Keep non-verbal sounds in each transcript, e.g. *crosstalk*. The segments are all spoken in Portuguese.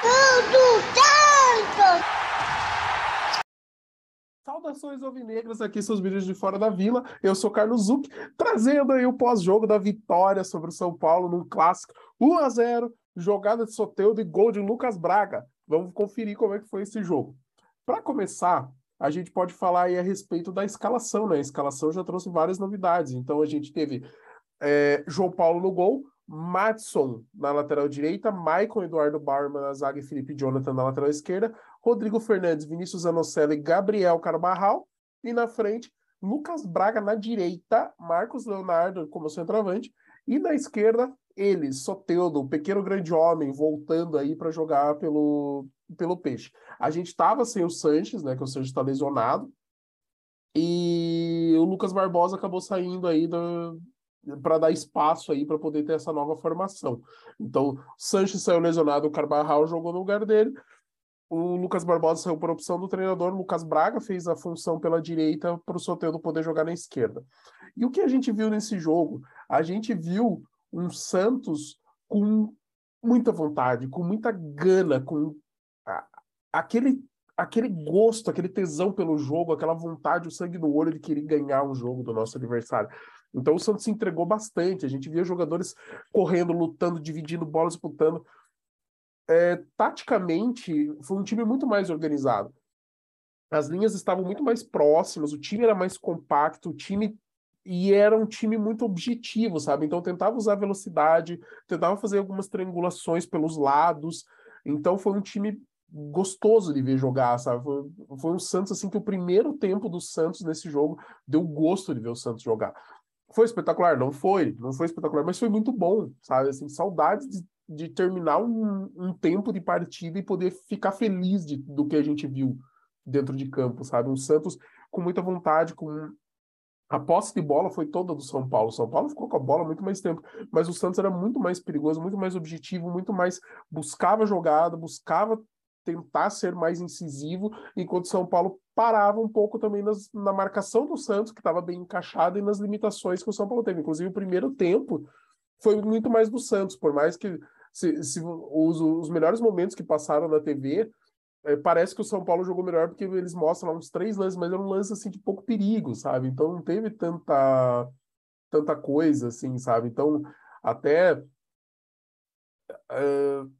Tudo tanto! Saudações alvinegras, aqui seus vídeos de fora da vila. Eu sou Carlos Zuc, trazendo aí o pós-jogo da vitória sobre o São Paulo num clássico 1 a 0, jogada de Soteudo e gol de Lucas Braga. Vamos conferir como é que foi esse jogo. Para começar, a gente pode falar aí a respeito da escalação, né? A escalação já trouxe várias novidades. Então a gente teve é, João Paulo no gol, Matson na lateral direita, Maicon Eduardo Barman na zaga e Felipe Jonathan na lateral esquerda, Rodrigo Fernandes, Vinícius Anocelli e Gabriel Carbarral, e na frente, Lucas Braga na direita, Marcos Leonardo como centroavante, e na esquerda, ele, Soteudo, o pequeno grande homem, voltando aí para jogar pelo, pelo Peixe. A gente estava sem o Sanches, né, que o Sanches está lesionado, e o Lucas Barbosa acabou saindo aí do, para dar espaço aí para poder ter essa nova formação. Então, Sanches saiu lesionado, o Carbarral jogou no lugar dele. O Lucas Barbosa saiu por opção do treinador, o Lucas Braga fez a função pela direita para o Soteldo poder jogar na esquerda. E o que a gente viu nesse jogo? A gente viu um Santos com muita vontade, com muita gana, com aquele aquele gosto, aquele tesão pelo jogo, aquela vontade, o sangue no olho de querer ganhar um jogo do nosso adversário. Então o Santos se entregou bastante. A gente via jogadores correndo, lutando, dividindo bolas, disputando. É, taticamente, foi um time muito mais organizado. As linhas estavam muito mais próximas, o time era mais compacto, o time e era um time muito objetivo, sabe? Então tentava usar velocidade, tentava fazer algumas triangulações pelos lados. Então foi um time gostoso de ver jogar, sabe? Foi, foi um Santos assim que o primeiro tempo do Santos nesse jogo deu gosto de ver o Santos jogar. Foi espetacular? Não foi, não foi espetacular, mas foi muito bom, sabe? Assim, saudades de, de terminar um, um, tempo de partida e poder ficar feliz de, do que a gente viu dentro de campo, sabe? Um Santos com muita vontade, com a posse de bola foi toda do São Paulo. O São Paulo ficou com a bola muito mais tempo, mas o Santos era muito mais perigoso, muito mais objetivo, muito mais buscava jogada, buscava tentar ser mais incisivo, enquanto o São Paulo parava um pouco também nas, na marcação do Santos, que estava bem encaixada, e nas limitações que o São Paulo teve. Inclusive, o primeiro tempo foi muito mais do Santos, por mais que se, se os, os melhores momentos que passaram na TV, é, parece que o São Paulo jogou melhor porque eles mostram lá uns três lances, mas era um lance assim de pouco perigo, sabe? Então não teve tanta tanta coisa assim, sabe? Então até uh,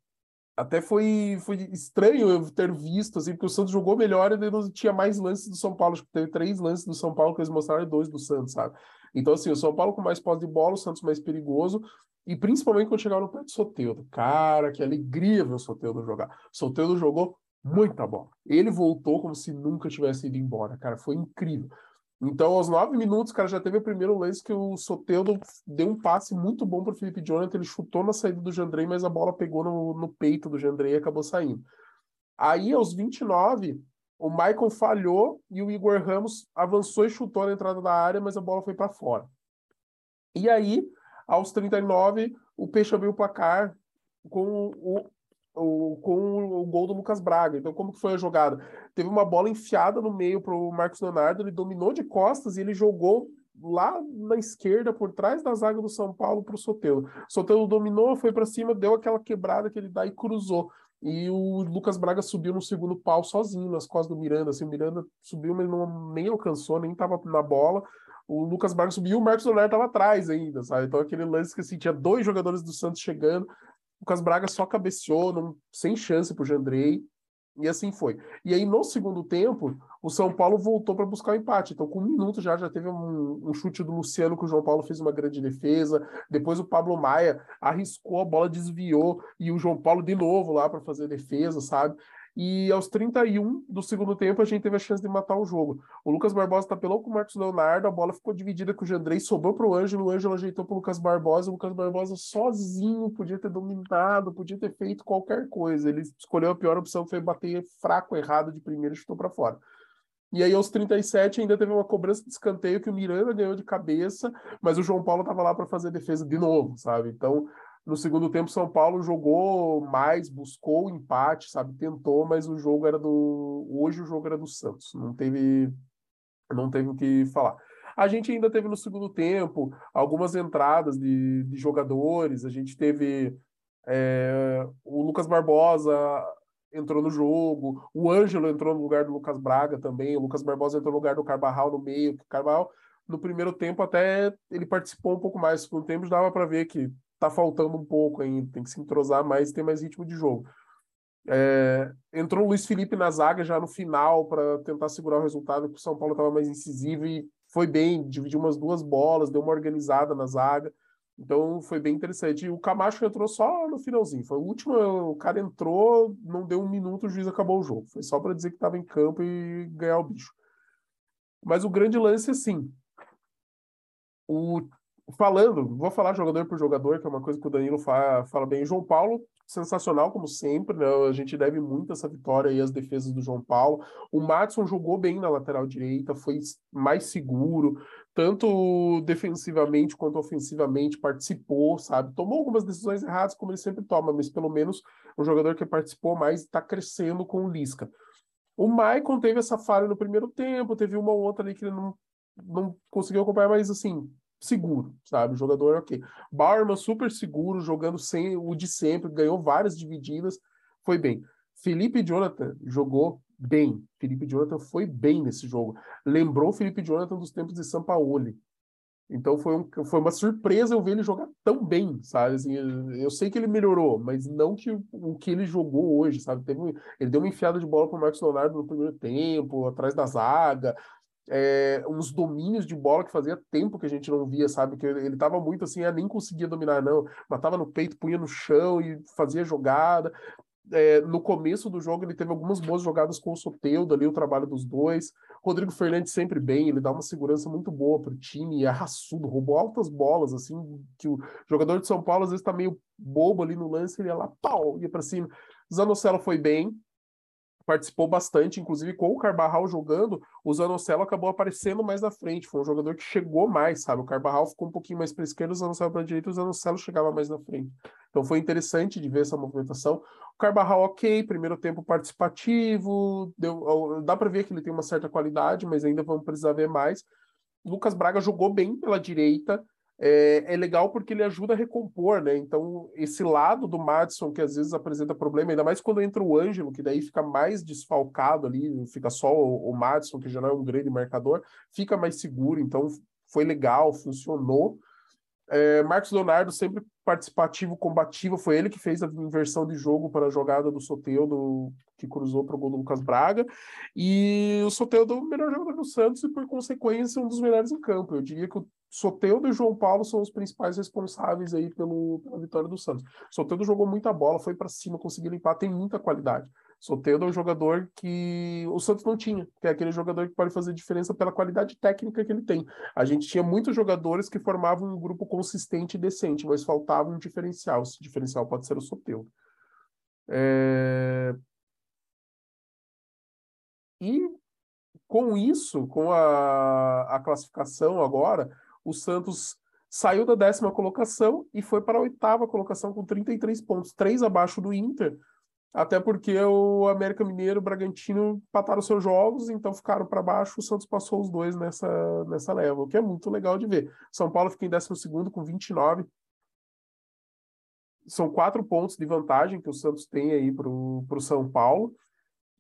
até foi, foi estranho eu ter visto, assim, porque o Santos jogou melhor e não tinha mais lances do São Paulo. Acho que teve três lances do São Paulo que eles mostraram e dois do Santos, sabe? Então, assim, o São Paulo com mais posse de bola, o Santos mais perigoso, e principalmente quando chegaram pé de Soteudo. Cara, que alegria ver o Soteudo jogar. O Soteudo jogou muita bola. Ele voltou como se nunca tivesse ido embora, cara. Foi incrível. Então, aos nove minutos, cara, já teve o primeiro lance que o Soteldo deu um passe muito bom para o Felipe Jonathan. Ele chutou na saída do Jandrei, mas a bola pegou no, no peito do Jandrei e acabou saindo. Aí, aos 29, o Michael falhou e o Igor Ramos avançou e chutou na entrada da área, mas a bola foi para fora. E aí, aos 39, o Peixe abriu o placar com o o, com o gol do Lucas Braga. Então, como que foi a jogada? Teve uma bola enfiada no meio para o Marcos Leonardo, ele dominou de costas e ele jogou lá na esquerda, por trás da zaga do São Paulo, para o Sotelo. Sotelo dominou, foi para cima, deu aquela quebrada que ele dá e cruzou. E o Lucas Braga subiu no segundo pau sozinho, nas costas do Miranda. Assim, o Miranda subiu, mas não, nem alcançou, nem estava na bola. O Lucas Braga subiu e o Marcos Leonardo estava atrás ainda, sabe? Então aquele lance que assim, tinha dois jogadores do Santos chegando, Lucas Braga só cabeceou, não, sem chance para o Jandrei, e assim foi. E aí, no segundo tempo, o São Paulo voltou para buscar o empate. Então, com um minuto já, já teve um, um, chute do Luciano, que o João Paulo fez uma grande defesa. Depois, o Pablo Maia arriscou, a bola desviou, e o João Paulo de novo lá para fazer defesa, sabe? E aos 31 do segundo tempo, a gente teve a chance de matar o jogo. O Lucas Barbosa tapelou com o Marcos Leonardo, a bola ficou dividida com o Jandrei, sobrou para o Ângelo, o Ângelo ajeitou para o Lucas Barbosa, o Lucas Barbosa sozinho podia ter dominado, podia ter feito qualquer coisa. Ele escolheu a pior opção, foi bater fraco, errado de primeiro e chutou para fora. E aí, aos 37, ainda teve uma cobrança de escanteio que o Miranda ganhou de cabeça, mas o João Paulo estava lá para fazer defesa de novo, sabe? Então, no segundo tempo, São Paulo jogou mais, buscou o empate, sabe? Tentou, mas o jogo era do. Hoje o jogo era do Santos. Não teve, não teve o que falar. A gente ainda teve no segundo tempo algumas entradas de, de jogadores. A gente teve é, o Lucas Barbosa entrou no jogo, o Ângelo entrou no lugar do Lucas Braga também, o Lucas Barbosa entrou no lugar do Carbarral no meio, o Carbarral no primeiro tempo até ele participou um pouco mais, no segundo tempo dava para ver que tá faltando um pouco ainda, tem que se entrosar mais e ter mais ritmo de jogo. É, entrou o Luiz Felipe na zaga já no final para tentar segurar o resultado, porque o São Paulo estava mais incisivo e foi bem, dividiu umas duas bolas, deu uma organizada na zaga. Então foi bem interessante. E o Camacho entrou só no finalzinho. Foi o último, o cara entrou, não deu um minuto, o juiz acabou o jogo. Foi só para dizer que estava em campo e ganhar o bicho. Mas o grande lance, assim, o, falando, vou falar jogador por jogador, que é uma coisa que o Danilo fala, fala bem. João Paulo sensacional, como sempre, né? A gente deve muito essa vitória e as defesas do João Paulo. O Matson jogou bem na lateral direita, foi mais seguro, tanto defensivamente quanto ofensivamente, participou, sabe? Tomou algumas decisões erradas, como ele sempre toma, mas pelo menos um jogador que participou mais está crescendo com o Lisca. O Maicon teve essa falha no primeiro tempo, teve uma ou outra ali que ele não, não conseguiu acompanhar, mas assim, seguro, sabe? O jogador ok. Bauerman super seguro, jogando sem o de sempre, ganhou várias divididas, foi bem. Felipe Jonathan jogou bem. Felipe Jonathan foi bem nesse jogo. Lembrou Felipe Jonathan dos tempos de Sampaoli. Então foi, um, foi uma surpresa eu ver ele jogar tão bem, sabe? Assim, eu sei que ele melhorou, mas não que o que ele jogou hoje, sabe? Teve, ele deu uma enfiada de bola para o Marcos Leonardo no primeiro tempo, atrás da zaga, é, uns domínios de bola que fazia tempo que a gente não via, sabe? Que ele estava muito assim, ah, nem conseguia dominar, não. Matava no peito, punha no chão e fazia jogada. É, no começo do jogo ele teve algumas boas jogadas com o Soteudo ali, o trabalho dos dois. Rodrigo Fernandes sempre bem, ele dá uma segurança muito boa para o time, é raçudo, roubou altas bolas, assim, que o jogador de São Paulo às vezes está meio bobo ali no lance, ele ia lá, pau, ia para cima. Zanocelo foi bem, participou bastante, inclusive com o Carbarral jogando, o Zanocelo acabou aparecendo mais na frente. Foi um jogador que chegou mais, sabe? O Carbarral ficou um pouquinho mais para a esquerda, o Zanocelo para a direita, o Zanocelo chegava mais na frente. Então foi interessante de ver essa movimentação. O Carbarral, ok, primeiro tempo participativo, deu, dá para ver que ele tem uma certa qualidade, mas ainda vamos precisar ver mais. Lucas Braga jogou bem pela direita, é, é, legal porque ele ajuda a recompor, né? Então, esse lado do Madison, que às vezes apresenta problema, ainda mais quando entra o Ângelo, que daí fica mais desfalcado ali, fica só o, o Madison, que já não é um grande marcador, fica mais seguro. Então, foi legal, funcionou. É, Marcos Leonardo sempre participativo, combativo, foi ele que fez a inversão de jogo para a jogada do Soteudo, que cruzou para o gol do Lucas Braga, e o Soteudo o melhor jogador do Santos e, por consequência, um dos melhores em campo. Eu diria que o Soteudo e João Paulo são os principais responsáveis aí pelo, pela vitória do Santos. Soteudo jogou muita bola, foi para cima, conseguiu limpar, tem muita qualidade. Soteldo é um jogador que o Santos não tinha, que é aquele jogador que pode fazer diferença pela qualidade técnica que ele tem. A gente tinha muitos jogadores que formavam um grupo consistente e decente, mas faltava um diferencial. Esse diferencial pode ser o Soteldo. É... E com isso, com a, a classificação agora, o Santos saiu da décima colocação e foi para a oitava colocação com 33 pontos, três abaixo do Inter, até porque o América Mineiro e o Bragantino empataram seus jogos, então ficaram para baixo. O Santos passou os dois nessa, nessa leva, o que é muito legal de ver. São Paulo fica em 12 com 29. São quatro pontos de vantagem que o Santos tem aí para o São Paulo.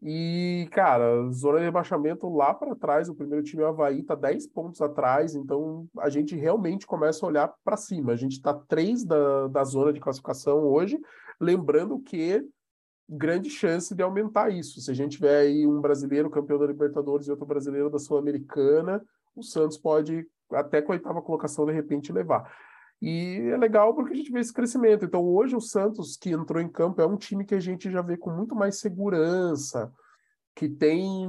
E, cara, zona de rebaixamento lá para trás, o primeiro time, o Havaí, tá 10 pontos atrás, então a gente realmente começa a olhar para cima. A gente está 3 da, da zona de classificação hoje, lembrando que grande chance de aumentar isso. Se a gente tiver aí um brasileiro campeão da Libertadores e outro brasileiro da Sul-Americana, o Santos pode, até com a oitava colocação, de repente levar. E é legal porque a gente vê esse crescimento. Então, hoje, o Santos, que entrou em campo, é um time que a gente já vê com muito mais segurança, que tem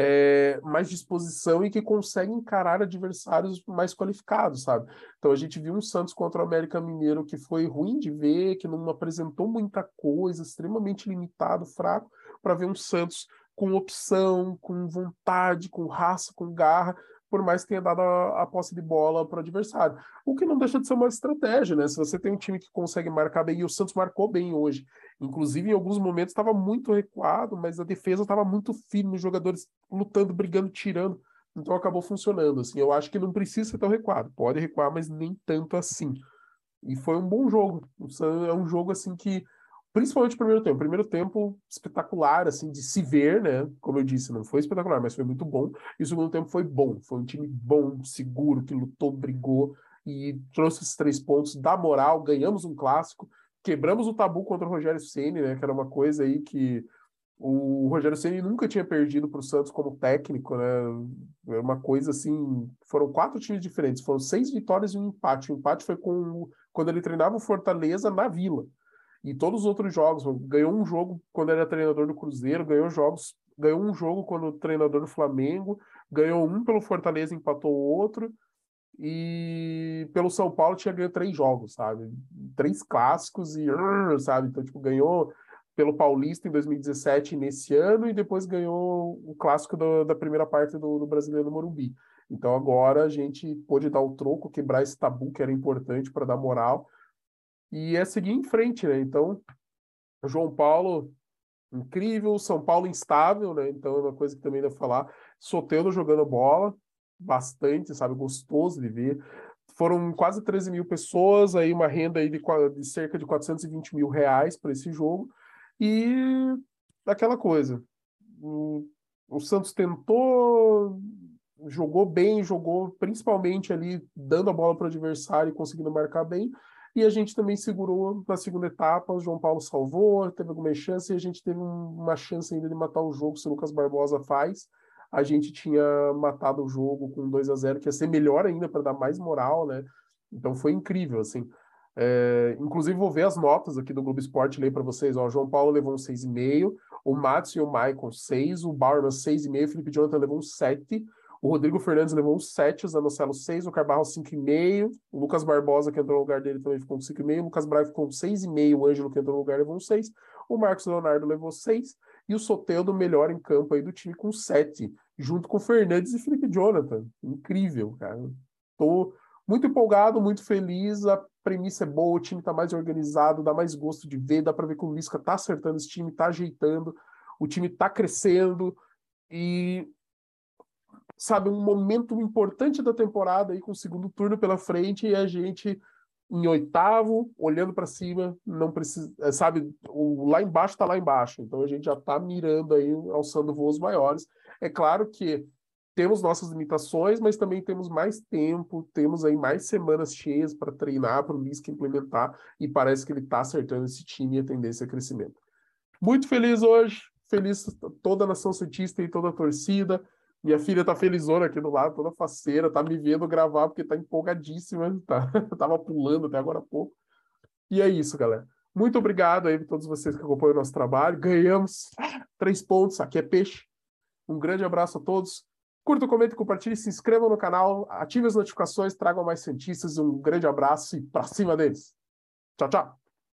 é, mais disposição e que consegue encarar adversários mais qualificados, sabe? Então a gente viu um Santos contra o América Mineiro que foi ruim de ver, que não apresentou muita coisa, extremamente limitado, fraco, para ver um Santos com opção, com vontade, com raça, com garra, por mais que tenha dado a, a posse de bola para o adversário. O que não deixa de ser uma estratégia, né? Se você tem um time que consegue marcar bem, e o Santos marcou bem hoje, inclusive em alguns momentos estava muito recuado, mas a defesa estava muito firme, os jogadores lutando, brigando, tirando. Então acabou funcionando. Assim, eu acho que não precisa ser tão recuado. Pode recuar, mas nem tanto assim. E foi um bom jogo. É um jogo assim que principalmente o primeiro tempo. O primeiro tempo espetacular, assim, de se ver, né? Como eu disse, não foi espetacular, mas foi muito bom. E o segundo tempo foi bom. Foi um time bom, seguro, que lutou, brigou e trouxe esses três pontos, dá moral, ganhamos um clássico, quebramos o tabu contra o Rogério Ceni, né? Que era uma coisa aí que o Rogério Ceni nunca tinha perdido para o Santos como técnico, né? É uma coisa assim. Foram quatro times diferentes, foram seis vitórias e um empate. O empate foi com quando ele treinava o Fortaleza na Vila. E todos os outros jogos, ganhou um jogo quando era treinador do Cruzeiro, ganhou jogos, ganhou um jogo quando treinador do Flamengo, ganhou um pelo Fortaleza, empatou outro. E pelo São Paulo tinha ganho três jogos, sabe? Três clássicos e, sabe? Então, tipo, ganhou pelo Paulista em 2017 nesse ano e depois ganhou o clássico do, da primeira parte do, do Brasileiro Morumbi. Então agora a gente pôde dar o troco, quebrar esse tabu que era importante para dar moral e é seguir em frente, né? Então, João Paulo incrível, São Paulo instável, né? Então é uma coisa que também deve falar. Soteudo jogando bola bastante, sabe? Gostoso de ver. Foram quase 13 mil pessoas, aí uma renda aí de, de cerca de 420 mil reais para esse jogo. E aquela coisa. O, o Santos tentou, jogou bem, jogou principalmente ali dando a bola para o adversário e conseguindo marcar bem. E a gente também segurou na segunda etapa, o João Paulo salvou, teve alguma chance, e a gente teve uma chance ainda de matar o jogo, se o Lucas Barbosa faz. A gente tinha matado o jogo com 2 a 0 que ia ser melhor ainda para dar mais moral, né? Então foi incrível, assim. É, inclusive, vou ver as notas aqui do Globo Esporte, ler para vocês. Ó, o João Paulo levou um 6,5, o Matos e o Maicon 6, o Bauerman 6,5, o Felipe Jonathan levou um 7, o Rodrigo Fernandes levou um 7, o Zanocelo 6, o Carbarro 5,5, o Lucas Barbosa, que entrou no lugar dele, também ficou com 5,5, o Lucas Braga ficou com 6,5, o Ângelo, que entrou no lugar, levou um 6, o Marcos Leonardo levou 6, e o Soteldo, melhor em campo aí do time, com 7, junto com o Fernandes e Felipe Jonathan. Incrível, cara. Tô muito empolgado, muito feliz. A premissa é boa, o time está mais organizado, dá mais gosto de ver, dá para ver que o Lisca está acertando esse time, está ajeitando, o time está crescendo e sabe, um momento importante da temporada aí com o segundo turno pela frente e a gente em oitavo, olhando para cima, não precisa, é, sabe, o lá embaixo está lá embaixo. Então a gente já está mirando aí, alçando voos maiores. É claro que temos nossas limitações, mas também temos mais tempo, temos aí mais semanas cheias para treinar, para o Lisca implementar, e parece que ele está acertando esse time e a tendência a crescimento. Muito feliz hoje, feliz toda a nação cientista e toda a torcida. Minha filha tá felizona aqui do lado, toda faceira, tá me vendo gravar porque tá empolgadíssima, *laughs* tá? Tava pulando até agora há pouco. E é isso, galera. Muito obrigado aí a todos vocês que acompanham o nosso trabalho. Ganhamos três pontos, aqui é peixe. Um grande abraço a todos. Curta, comente, compartilhe, se inscrevam no canal, ative as notificações, tragam mais cientistas. Um grande abraço e para cima deles. Tchau, tchau.